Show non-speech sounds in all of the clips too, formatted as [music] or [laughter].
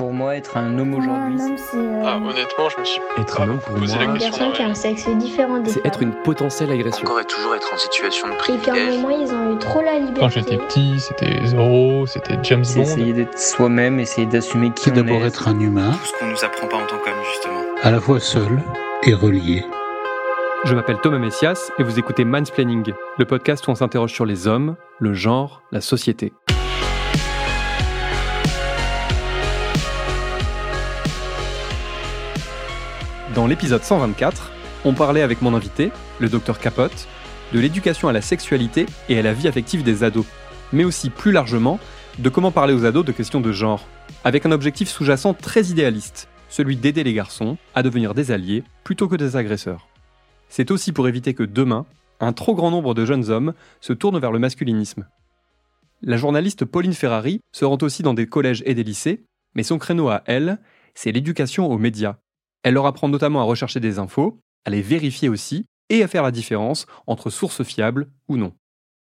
pour moi, être un homme aujourd'hui Un homme, c'est. euh, Ah, honnêtement, je me suis Être pas un homme, pour posé moi, la une question. personne qui a un sexe différent des c'est être une potentielle agression. Encore et toujours être en situation de Et qu'à un privilège. moment, ils ont eu trop la liberté. Quand j'étais petit, c'était Zorro, c'était James C'est Bond. essayer d'être soi-même, essayer d'assumer qui C'est on d'abord est. être un humain, Tout ce qu'on nous apprend pas en tant qu'homme, justement. à la fois seul et relié. Je m'appelle Thomas Messias et vous écoutez Mansplaining, le podcast où on s'interroge sur les hommes, le genre, la société. Dans l'épisode 124, on parlait avec mon invité, le docteur Capote, de l'éducation à la sexualité et à la vie affective des ados, mais aussi plus largement de comment parler aux ados de questions de genre, avec un objectif sous-jacent très idéaliste, celui d'aider les garçons à devenir des alliés plutôt que des agresseurs. C'est aussi pour éviter que demain, un trop grand nombre de jeunes hommes se tournent vers le masculinisme. La journaliste Pauline Ferrari se rend aussi dans des collèges et des lycées, mais son créneau à elle, c'est l'éducation aux médias. Elle leur apprend notamment à rechercher des infos, à les vérifier aussi, et à faire la différence entre sources fiables ou non.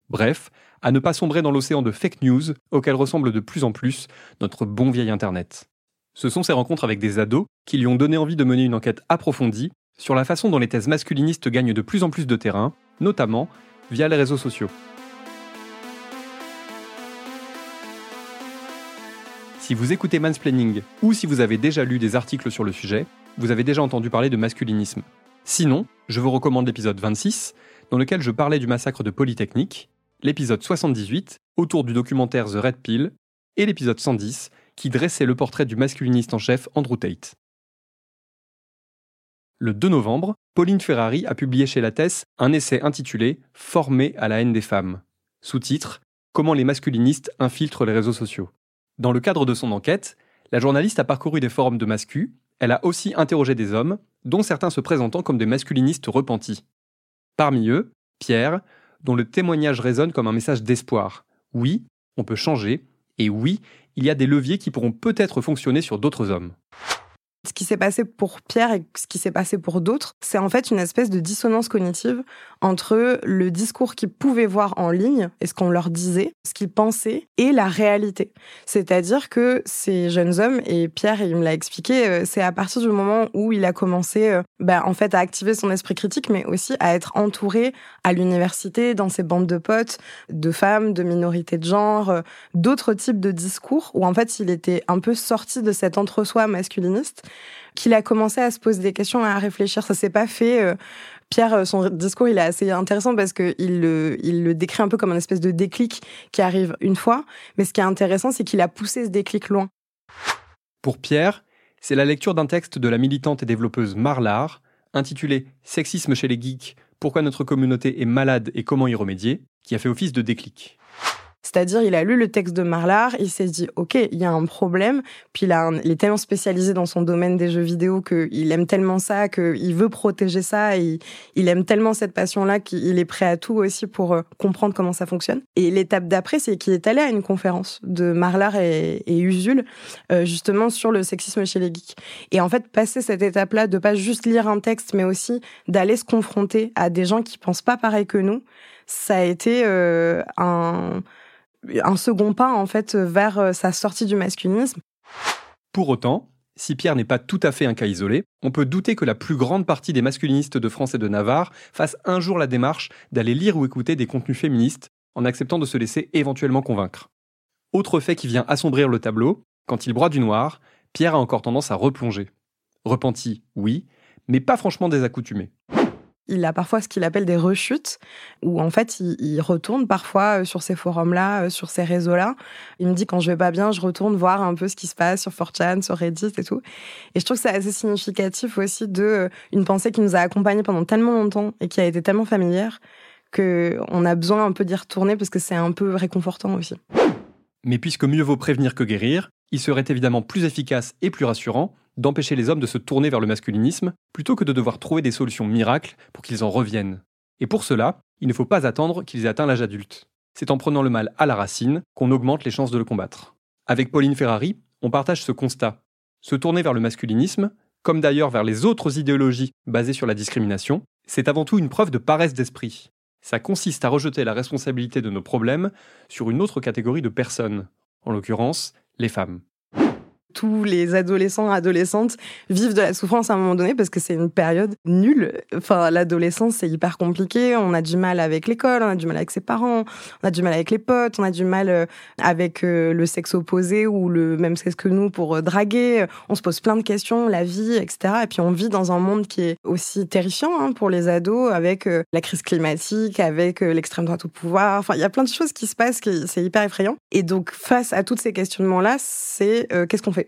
Bref, à ne pas sombrer dans l'océan de fake news auquel ressemble de plus en plus notre bon vieil Internet. Ce sont ces rencontres avec des ados qui lui ont donné envie de mener une enquête approfondie sur la façon dont les thèses masculinistes gagnent de plus en plus de terrain, notamment via les réseaux sociaux. Si vous écoutez Mansplaining ou si vous avez déjà lu des articles sur le sujet, vous avez déjà entendu parler de masculinisme. Sinon, je vous recommande l'épisode 26, dans lequel je parlais du massacre de Polytechnique, l'épisode 78, autour du documentaire The Red Pill, et l'épisode 110, qui dressait le portrait du masculiniste en chef Andrew Tate. Le 2 novembre, Pauline Ferrari a publié chez Lattès un essai intitulé Formé à la haine des femmes. Sous-titre Comment les masculinistes infiltrent les réseaux sociaux. Dans le cadre de son enquête, la journaliste a parcouru des forums de mascu, elle a aussi interrogé des hommes, dont certains se présentant comme des masculinistes repentis. Parmi eux, Pierre, dont le témoignage résonne comme un message d'espoir. Oui, on peut changer, et oui, il y a des leviers qui pourront peut-être fonctionner sur d'autres hommes. Ce qui s'est passé pour Pierre et ce qui s'est passé pour d'autres, c'est en fait une espèce de dissonance cognitive entre le discours qu'ils pouvaient voir en ligne et ce qu'on leur disait, ce qu'ils pensaient, et la réalité. C'est-à-dire que ces jeunes hommes, et Pierre, il me l'a expliqué, euh, c'est à partir du moment où il a commencé euh, bah, en fait à activer son esprit critique, mais aussi à être entouré à l'université, dans ses bandes de potes, de femmes, de minorités de genre, euh, d'autres types de discours, où en fait il était un peu sorti de cet entre-soi masculiniste qu'il a commencé à se poser des questions, à réfléchir. Ça s'est pas fait. euh, Pierre, euh, son discours, il est assez intéressant parce que il le, il le décrit un peu comme un espèce de déclic qui arrive une fois. Mais ce qui est intéressant, c'est qu'il a poussé ce déclic loin. Pour Pierre, c'est la lecture d'un texte de la militante et développeuse Marlar, intitulé Sexisme chez les geeks, pourquoi notre communauté est malade et comment y remédier, qui a fait office de déclic. C'est-à-dire, il a lu le texte de Marlar, il s'est dit, OK, il y a un problème. Puis il, il est tellement spécialisé dans son domaine des jeux vidéo qu'il aime tellement ça, qu'il veut protéger ça, et il, il aime tellement cette passion-là qu'il est prêt à tout aussi pour euh, comprendre comment ça fonctionne. Et l'étape d'après, c'est qu'il est allé à une conférence de Marlar et, et Usul, euh, justement sur le sexisme chez les geeks. Et en fait, passer cette étape-là, de pas juste lire un texte, mais aussi d'aller se confronter à des gens qui pensent pas pareil que nous, ça a été euh, un un second pas en fait vers euh, sa sortie du masculinisme. Pour autant, si Pierre n'est pas tout à fait un cas isolé, on peut douter que la plus grande partie des masculinistes de France et de Navarre fassent un jour la démarche d'aller lire ou écouter des contenus féministes en acceptant de se laisser éventuellement convaincre. Autre fait qui vient assombrir le tableau, quand il broie du noir, Pierre a encore tendance à replonger. Repenti, oui, mais pas franchement désaccoutumé. Il a parfois ce qu'il appelle des rechutes, où en fait il, retourne parfois euh, sur ces forums-là, euh, sur ces réseaux-là. Il me dit quand je vais pas bien, je retourne voir un peu ce qui se passe sur 4chan, sur Reddit et tout. Et je trouve que c'est assez significatif aussi de euh, une pensée qui nous a accompagnés pendant tellement longtemps et qui a été tellement familière que on a besoin un peu d'y retourner parce que c'est un peu réconfortant aussi. Mais puisque mieux vaut prévenir que guérir, il serait évidemment plus efficace et plus rassurant d'empêcher les hommes de se tourner vers le masculinisme plutôt que de devoir trouver des solutions miracles pour qu'ils en reviennent. Et pour cela, il ne faut pas attendre qu'ils aient atteint l'âge adulte. C'est en prenant le mal à la racine qu'on augmente les chances de le combattre. Avec Pauline Ferrari, on partage ce constat. Se tourner vers le masculinisme, comme d'ailleurs vers les autres idéologies basées sur la discrimination, c'est avant tout une preuve de paresse d'esprit. Ça consiste à rejeter la responsabilité de nos problèmes sur une autre catégorie de personnes, en l'occurrence les femmes. Tous les adolescents, adolescentes vivent de la souffrance à un moment donné parce que c'est une période nulle. Enfin, l'adolescence, c'est hyper compliqué. On a du mal avec l'école, on a du mal avec ses parents, on a du mal avec les potes, on a du mal euh, avec euh, le sexe opposé ou le même sexe que nous pour euh, draguer. On se pose plein de questions, la vie, etc. Et puis on vit dans un monde qui est aussi terrifiant hein, pour les ados avec la crise climatique, avec l'extrême droite au pouvoir. Enfin, il y a plein de choses qui se passent, c'est hyper effrayant. Et donc, face à tous ces questionnements-là, c'est qu'est-ce qu'on fait?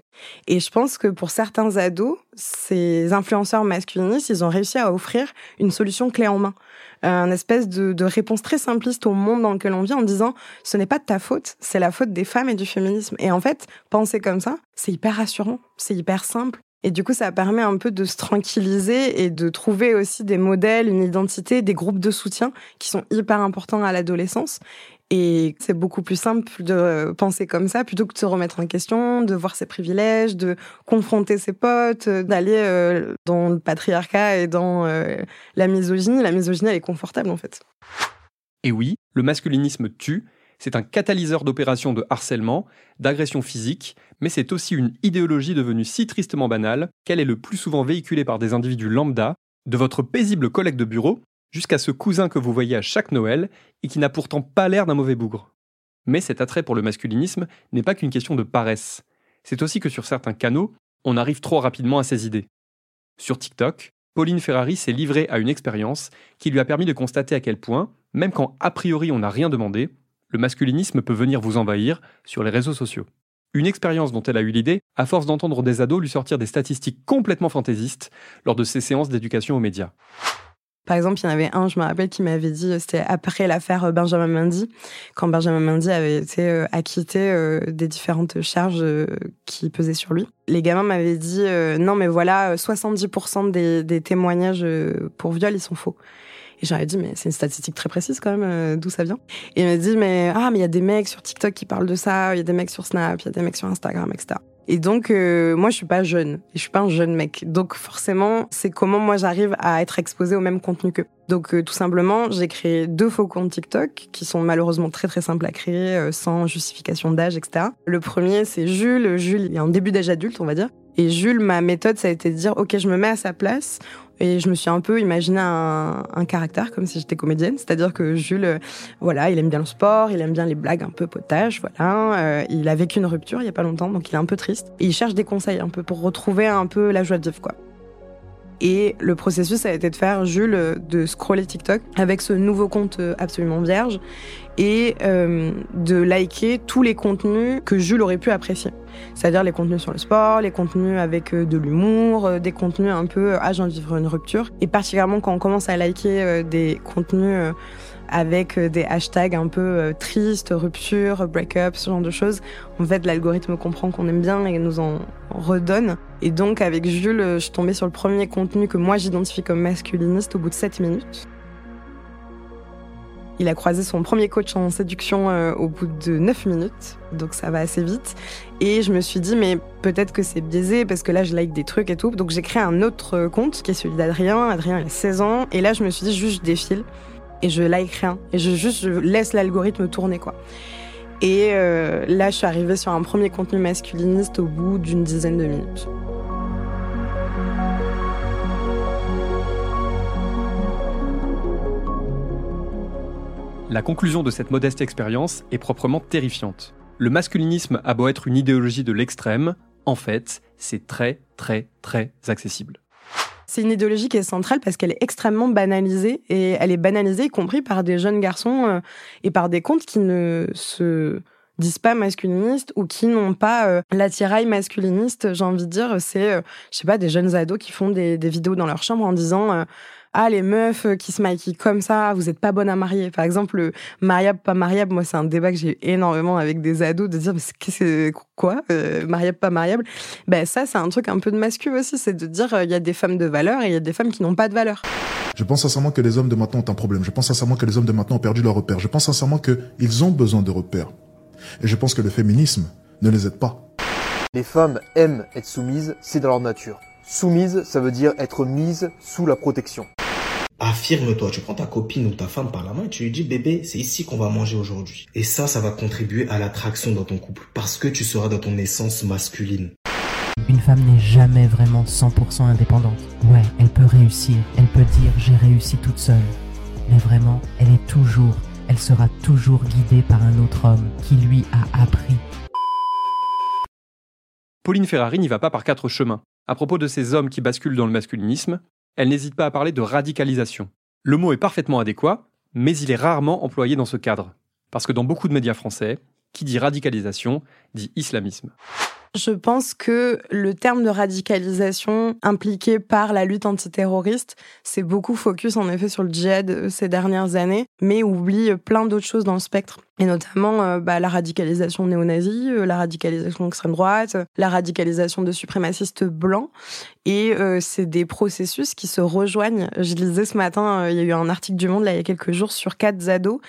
Et je pense que pour certains ados, ces influenceurs masculinistes, ils ont réussi à offrir une solution clé en main. Un espèce de, de réponse très simpliste au monde dans lequel on vit en disant ce n'est pas de ta faute, c'est la faute des femmes et du féminisme. Et en fait, penser comme ça, c'est hyper rassurant, c'est hyper simple. Et du coup, ça permet un peu de se tranquilliser et de trouver aussi des modèles, une identité, des groupes de soutien qui sont hyper importants à l'adolescence. Et c'est beaucoup plus simple de penser comme ça plutôt que de se remettre en question, de voir ses privilèges, de confronter ses potes, d'aller euh, dans le patriarcat et dans euh, la misogynie. La misogynie, elle est confortable en fait. Et oui, le masculinisme tue. C'est un catalyseur d'opérations de harcèlement, d'agression physique, mais c'est aussi une idéologie devenue si tristement banale qu'elle est le plus souvent véhiculée par des individus lambda, de votre paisible collègue de bureau jusqu'à ce cousin que vous voyez à chaque Noël et qui n'a pourtant pas l'air d'un mauvais bougre. Mais cet attrait pour le masculinisme n'est pas qu'une question de paresse. C'est aussi que sur certains canaux, on arrive trop rapidement à ses idées. Sur TikTok, Pauline Ferrari s'est livrée à une expérience qui lui a permis de constater à quel point, même quand a priori on n'a rien demandé, le masculinisme peut venir vous envahir sur les réseaux sociaux. Une expérience dont elle a eu l'idée à force d'entendre des ados lui sortir des statistiques complètement fantaisistes lors de ses séances d'éducation aux médias. Par exemple, il y en avait un, je me rappelle, qui m'avait dit, c'était après l'affaire euh, Benjamin Mendy, quand Benjamin Mendy avait été euh, acquitté euh, des différentes charges qui pesaient sur lui. Les gamins m'avaient dit, non mais voilà, 70% des, témoignages pour viol, ils sont faux. Et j'aurais dit, mais c'est une statistique très précise quand même, d'où ça vient. Et il m'a dit, mais ah, mais il y a des mecs sur TikTok qui parlent de ça, il y a des mecs sur Snap, il y a des mecs sur Instagram, etc. Et donc, euh, moi, je suis pas jeune. Je suis pas un jeune mec. Donc, forcément, c'est comment moi j'arrive à être exposée au même contenu qu'eux. Donc, euh, tout simplement, j'ai créé deux faux comptes TikTok qui sont malheureusement très très simples à créer, euh, sans justification d'âge, etc. Le premier, c'est Jules. Jules, il est en début d'âge adulte, on va dire. Et Jules, ma méthode, ça a été de dire, OK, je me mets à sa place. Et je me suis un peu imaginé un, un caractère comme si j'étais comédienne, c'est-à-dire que Jules, euh, voilà, il aime bien le sport, il aime bien les blagues un peu potages, voilà. Euh, il a vécu une rupture il y a pas longtemps, donc il est un peu triste. Et il cherche des conseils un peu pour retrouver un peu la joie de vivre, quoi. Et le processus a été de faire Jules de scroller TikTok avec ce nouveau compte absolument vierge et euh, de liker tous les contenus que Jules aurait pu apprécier. C'est-à-dire les contenus sur le sport, les contenus avec euh, de l'humour, euh, des contenus un peu ah j'ai de vivre une rupture. Et particulièrement quand on commence à liker des contenus avec des hashtags un peu tristes, rupture, break-up, ce genre de choses. En fait, l'algorithme comprend qu'on aime bien et nous en redonne. Et donc, avec Jules, je suis tombée sur le premier contenu que moi j'identifie comme masculiniste au bout de 7 minutes. Il a croisé son premier coach en séduction euh, au bout de 9 minutes, donc ça va assez vite. Et je me suis dit, mais peut-être que c'est biaisé parce que là, je like des trucs et tout. Donc j'ai créé un autre compte qui est celui d'Adrien. Adrien, a 16 ans. Et là, je me suis dit, juste je défile et je like rien. Et je juste je laisse l'algorithme tourner, quoi. Et euh, là, je suis arrivée sur un premier contenu masculiniste au bout d'une dizaine de minutes. La conclusion de cette modeste expérience est proprement terrifiante. Le masculinisme a beau être une idéologie de l'extrême, en fait, c'est très, très, très accessible. C'est une idéologie qui est centrale parce qu'elle est extrêmement banalisée et elle est banalisée y compris par des jeunes garçons euh, et par des comptes qui ne se disent pas masculinistes ou qui n'ont pas euh, l'attirail masculiniste, j'ai envie de dire, c'est, euh, je sais pas, des jeunes ados qui font des, des vidéos dans leur chambre en disant ah les meufs qui se maquillent comme ça, vous êtes pas bonnes à marier. Par exemple, mariable pas mariable, moi c'est un débat que j'ai énormément avec des ados de dire mais c'est quoi euh, mariable pas mariable. Ben ça c'est un truc un peu de mascu aussi, c'est de dire il y a des femmes de valeur et il y a des femmes qui n'ont pas de valeur. Je pense sincèrement que les hommes de maintenant ont un problème. Je pense sincèrement que les hommes de maintenant ont perdu leurs repères. Je pense sincèrement qu'ils ont besoin de repères. Et je pense que le féminisme ne les aide pas. Les femmes aiment être soumises, c'est dans leur nature. Soumise, ça veut dire être mise sous la protection. Affirme-toi, tu prends ta copine ou ta femme par la main et tu lui dis bébé, c'est ici qu'on va manger aujourd'hui. Et ça, ça va contribuer à l'attraction dans ton couple parce que tu seras dans ton essence masculine. Une femme n'est jamais vraiment 100% indépendante. Ouais, elle peut réussir, elle peut dire j'ai réussi toute seule. Mais vraiment, elle est toujours, elle sera toujours guidée par un autre homme qui lui a appris. Pauline Ferrari n'y va pas par quatre chemins. À propos de ces hommes qui basculent dans le masculinisme, elle n'hésite pas à parler de radicalisation. Le mot est parfaitement adéquat, mais il est rarement employé dans ce cadre. Parce que dans beaucoup de médias français, qui dit radicalisation dit islamisme. Je pense que le terme de radicalisation impliqué par la lutte antiterroriste, c'est beaucoup focus en effet sur le djihad euh, ces dernières années, mais oublie plein d'autres choses dans le spectre. Et notamment euh, bah, la radicalisation néo-nazie, euh, la radicalisation extrême droite, la radicalisation de suprémacistes blancs. Et c'est des processus qui se rejoignent. Je lisais ce matin, il y a eu un article du Monde là il y a quelques jours sur quatre ados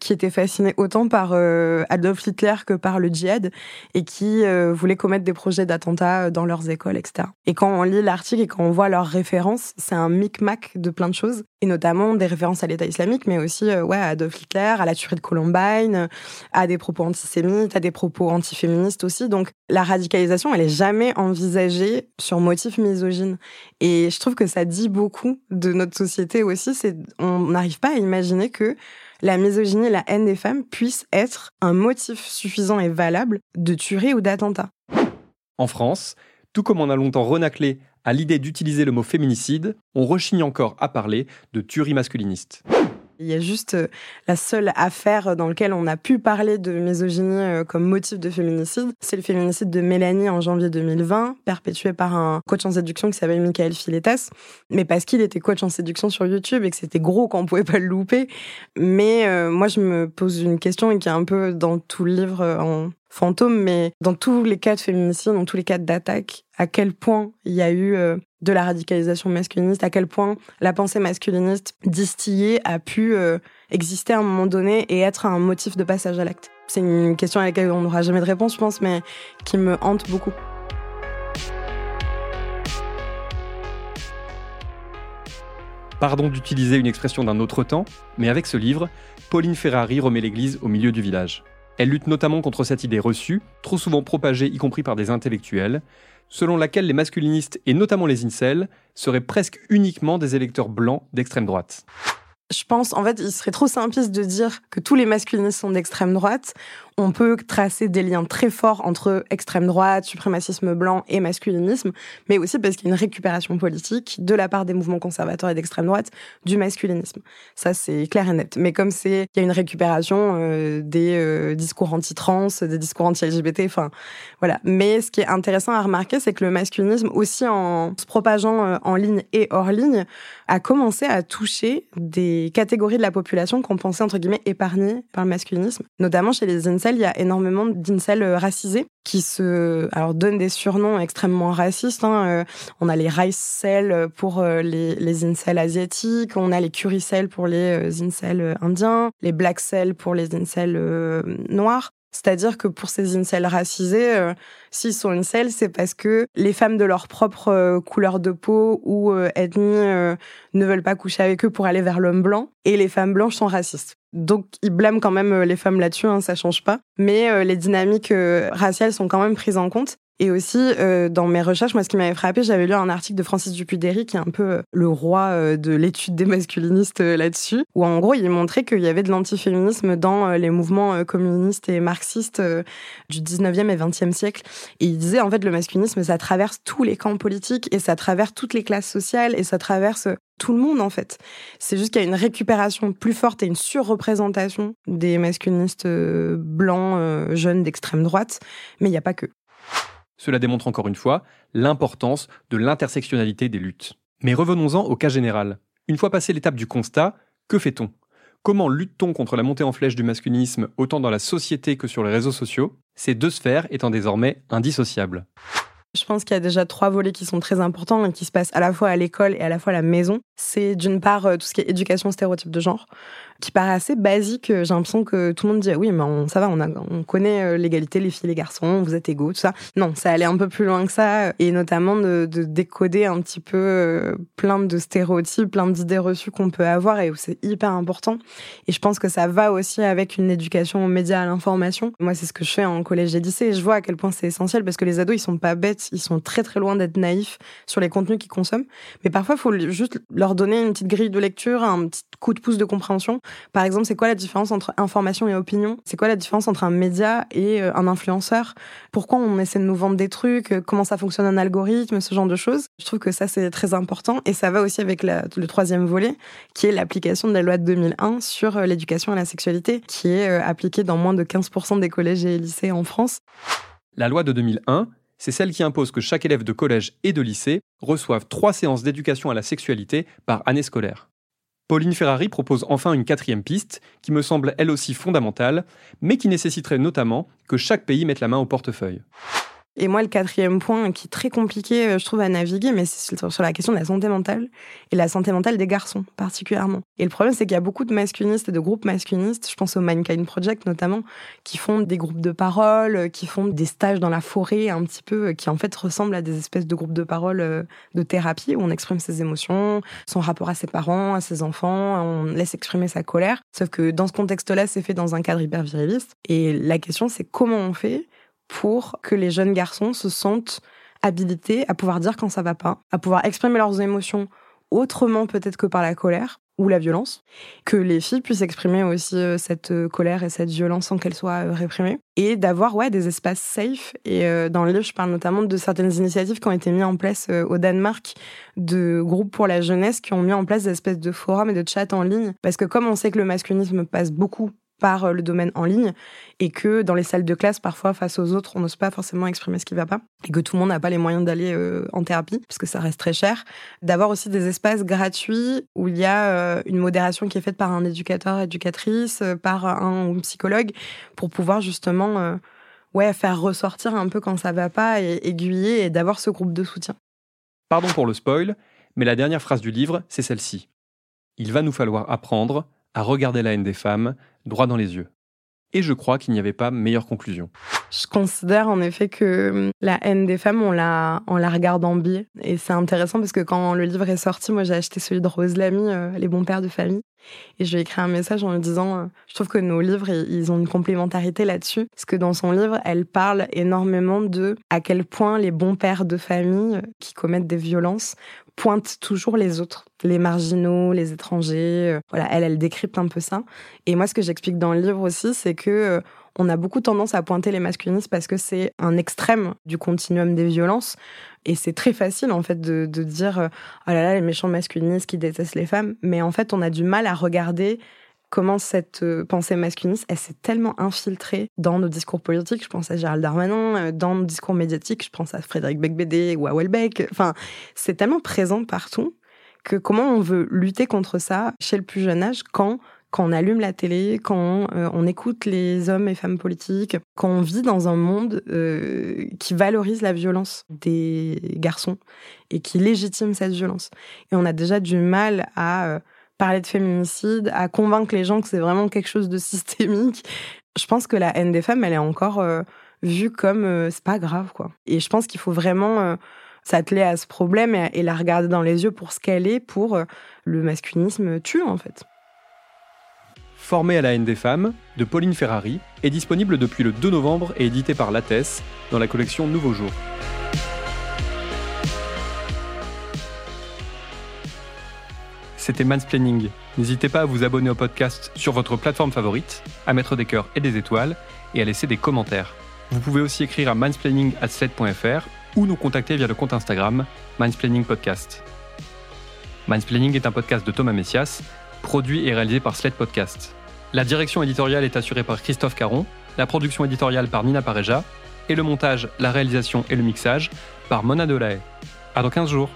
qui étaient fascinés autant par Adolf Hitler que par le djihad et qui voulaient commettre des projets d'attentats dans leurs écoles, etc. Et quand on lit l'article et quand on voit leurs références, c'est un micmac de plein de choses, et notamment des références à l'État islamique, mais aussi ouais, à Adolf Hitler, à la tuerie de Columbine, à des propos antisémites, à des propos antiféministes aussi. Donc la radicalisation, elle est jamais envisagée sur motif misogyne. Et je trouve que ça dit beaucoup de notre société aussi. C'est on n'arrive pas à imaginer que la misogynie et la haine des femmes puissent être un motif suffisant et valable de tuerie ou d'attentat. En France, tout comme on a longtemps renaclé à l'idée d'utiliser le mot féminicide, on rechigne encore à parler de tuerie masculiniste. Il y a juste euh, la seule affaire dans laquelle on a pu parler de misogynie euh, comme motif de féminicide. C'est le féminicide de Mélanie en janvier 2020, perpétué par un coach en séduction qui s'appelle Michael Filetas. Mais parce qu'il était coach en séduction sur YouTube et que c'était gros qu'on pouvait pas le louper. Mais euh, moi, je me pose une question qui est un peu dans tout le livre en fantôme, mais dans tous les cas de féminicide, dans tous les cas d'attaque, à quel point il y a eu de la radicalisation masculiniste, à quel point la pensée masculiniste distillée a pu euh, exister à un moment donné et être un motif de passage à l'acte. C'est une question à laquelle on n'aura jamais de réponse, je pense, mais qui me hante beaucoup. Pardon d'utiliser une expression d'un autre temps, mais avec ce livre, Pauline Ferrari remet l'Église au milieu du village. Elle lutte notamment contre cette idée reçue, trop souvent propagée y compris par des intellectuels, selon laquelle les masculinistes, et notamment les incels, seraient presque uniquement des électeurs blancs d'extrême droite. Je pense, en fait, il serait trop simpliste de dire que tous les masculinistes sont d'extrême droite on peut tracer des liens très forts entre extrême droite, suprémacisme blanc et masculinisme, mais aussi parce qu'il y a une récupération politique de la part des mouvements conservateurs et d'extrême droite du masculinisme. Ça, c'est clair et net. Mais comme c'est, il y a une récupération euh, des euh, discours anti-trans, des discours anti-LGBT, enfin, voilà. Mais ce qui est intéressant à remarquer, c'est que le masculinisme, aussi en se propageant euh, en ligne et hors ligne, a commencé à toucher des catégories de la population qu'on pensait, entre guillemets, épargnées par le masculinisme, notamment chez les il y a énormément d'incels euh, racisés qui se alors donnent des surnoms extrêmement racistes. Hein. Euh, on a les rice pour euh, les, les incels asiatiques, on a les curicels pour les incels indiens, les black pour les incels noirs. C'est-à-dire que pour ces incels racisés, euh, s'ils sont incels, c'est parce que les femmes de leur propre euh, couleur de peau ou euh, ethnie ne veulent pas coucher avec eux pour aller vers l'homme blanc, et les femmes blanches sont racistes. Donc ils blâment quand même les femmes là-dessus, hein, ça change pas. Mais les dynamiques raciales sont quand même prises en compte. Et aussi, euh, dans mes recherches, moi, ce qui m'avait frappé, j'avais lu un article de Francis Dupuy-Derry, qui est un peu euh, le roi euh, de l'étude des masculinistes là-dessus, où en gros, il montrait qu'il y avait de l'antiféminisme dans les mouvements communistes et marxistes du 19e et 20e siècle. Et il disait, en fait, le masculinisme, ça traverse tous les camps politiques et ça traverse toutes les classes sociales et ça traverse tout le monde en fait. C'est juste qu'il y a une récupération plus forte et une surreprésentation des masculinistes blancs jeunes d'extrême droite, mais il n'y a pas que. Cela démontre encore une fois l'importance de l'intersectionnalité des luttes. Mais revenons-en au cas général. Une fois passé l'étape du constat, que fait-on? Comment lutte-t-on contre la montée en flèche du masculinisme autant dans la société que sur les réseaux sociaux, ces deux sphères étant désormais indissociables je pense qu'il y a déjà trois volets qui sont très importants et qui se passent à la fois à l'école et à la fois à la maison. C'est d'une part euh, tout ce qui est éducation stéréotype de genre qui paraît assez basique. J'ai l'impression que tout le monde dit ah oui, mais ça va, on, connaît euh, l'égalité, les filles, les garçons, vous êtes égaux, tout ça. Non, ça allait un peu plus loin que ça, et notamment de, de décoder un petit peu euh, plein de stéréotypes, plein d'idées reçues qu'on peut avoir et c'est hyper important. Et je pense que ça va aussi avec une éducation aux médias, à l'information. Moi, c'est ce que je fais en collège et lycée, et je vois à quel point c'est essentiel parce que les ados, ils sont pas bêtes. Ils sont très très loin d'être naïfs sur les contenus qu'ils consomment. Mais parfois, il faut juste leur donner une petite grille de lecture, un petit coup de pouce de compréhension. Par exemple, c'est quoi la différence entre information et opinion? C'est quoi la différence entre un média et euh, un influenceur? Pourquoi on essaie de nous vendre des trucs? Euh, Comment ça fonctionne un algorithme? Ce genre de choses. Je trouve que ça, c'est très important. Et ça va aussi avec le troisième volet, qui est l'application de la loi de 2001 sur euh, l'éducation à la sexualité, qui est appliquée dans moins de 15% des collèges et lycées en France. La loi de 2001, c'est celle qui impose que chaque élève de collège et de lycée reçoive trois séances d'éducation à la sexualité par année scolaire. Pauline Ferrari propose enfin une quatrième piste, qui me semble elle aussi fondamentale, mais qui nécessiterait notamment que chaque pays mette la main au portefeuille. Et moi, le quatrième point qui est très compliqué, euh, je trouve, à naviguer, mais c'est sur la question de la santé mentale et la santé mentale des garçons particulièrement. Et le problème, c'est qu'il y a beaucoup de masculinistes et de groupes masculinistes, je pense au Mankind Project notamment, qui font des groupes de parole, euh, qui font des stages dans la forêt un petit peu, euh, qui en fait ressemblent à des espèces de groupes de parole de thérapie où on exprime ses émotions, son rapport à ses parents, à ses enfants, on laisse exprimer sa colère. Sauf que dans ce contexte-là, c'est fait dans un cadre hyper viriliste. Et la question, c'est comment on fait pour que les jeunes garçons se sentent habilités à pouvoir dire quand ça va pas, à pouvoir exprimer leurs émotions autrement peut-être que par la colère ou la violence, que les filles puissent exprimer aussi euh, cette euh, colère et cette violence sans qu'elle soit euh, réprimée, et d'avoir ouais des espaces safe. Et dans le livre, je parle notamment de certaines initiatives qui ont été mises en place au Danemark, de groupes pour la jeunesse qui ont mis en place des espèces de forums et de chats en ligne, parce que comme on sait que le masculinisme passe beaucoup par euh, le domaine en ligne et que dans les salles de classe, parfois, face aux autres, on n'ose pas forcément exprimer ce qui ne va pas et que tout le monde n'a pas les moyens d'aller euh, en thérapie parce que ça reste très cher. D'avoir aussi des espaces gratuits où il y a euh, une modération qui est faite par un éducateur, éducatrice, par un psychologue pour pouvoir justement ouais, faire ressortir un peu quand ça va pas et aiguiller et d'avoir ce groupe de soutien. Pardon pour le spoil, mais la dernière phrase du livre, c'est celle-ci. Il va nous falloir apprendre à regarder la haine des femmes droit dans les yeux. Et je crois qu'il n'y avait pas meilleure conclusion. Je considère en effet que hum, la haine des femmes, on la, regarde en biais. Et c'est intéressant parce que quand le livre est sorti, moi j'ai acheté celui de Rose Lamy, euh, Les bons pères de famille. Et je lui ai écrit un message en lui disant, euh, je trouve que nos livres, ils ont une complémentarité là-dessus. Parce que dans son livre, elle parle énormément de à quel point les bons pères de famille qui commettent des violences pointe toujours les autres, les marginaux, les étrangers. Euh, voilà, elle, elle décrypte un peu ça. Et moi, ce que j'explique dans le livre aussi, c'est que euh, on a beaucoup tendance à pointer les masculinistes parce que c'est un extrême du continuum des violences. Et c'est très facile, en fait, de, dire, oh là là, les méchants masculinistes qui détestent les femmes. Mais en fait, on a du mal à regarder comment cette euh, pensée masculiniste, elle s'est tellement infiltrée dans nos discours politiques. Je pense à Gérald Darmanin, euh, dans nos discours médiatiques, je pense à Frédéric Becbédé ou à Welbeck. Enfin, c'est tellement présent partout que comment on veut lutter contre ça chez le plus jeune âge quand quand on allume la télé, quand euh, on écoute les hommes et femmes politiques, quand on vit dans un monde qui valorise la violence des garçons et qui légitime cette violence. Et on a déjà du mal à parler de féminicide, à convaincre les gens que c'est vraiment quelque chose de [laughs] systémique. Je pense que la haine des femmes, elle est encore euh, vue comme euh, c'est pas grave, quoi. Et je pense qu'il faut vraiment euh, s'atteler à ce problème et, la regarder dans les yeux pour ce qu'elle est, pour le masculinisme tue, en fait. Formé à la haine des femmes, de Pauline Ferrari, est disponible depuis le 2 novembre et édité par Lattès dans la collection Nouveau Jour. c'était Mansplaining. N'hésitez pas à vous abonner au podcast sur votre plateforme favorite, à mettre des cœurs et des étoiles, et à laisser des commentaires. Vous pouvez aussi écrire à mansplaining.sled.fr ou nous contacter via le compte Instagram Mansplaining Podcast. Mansplaining est un podcast de Thomas Messias, produit et réalisé par Sled Podcast. La direction éditoriale est assurée par Christophe Caron, la production éditoriale par Nina Pareja, et le montage, la réalisation et le mixage par Mona Delahaye. À dans 15 jours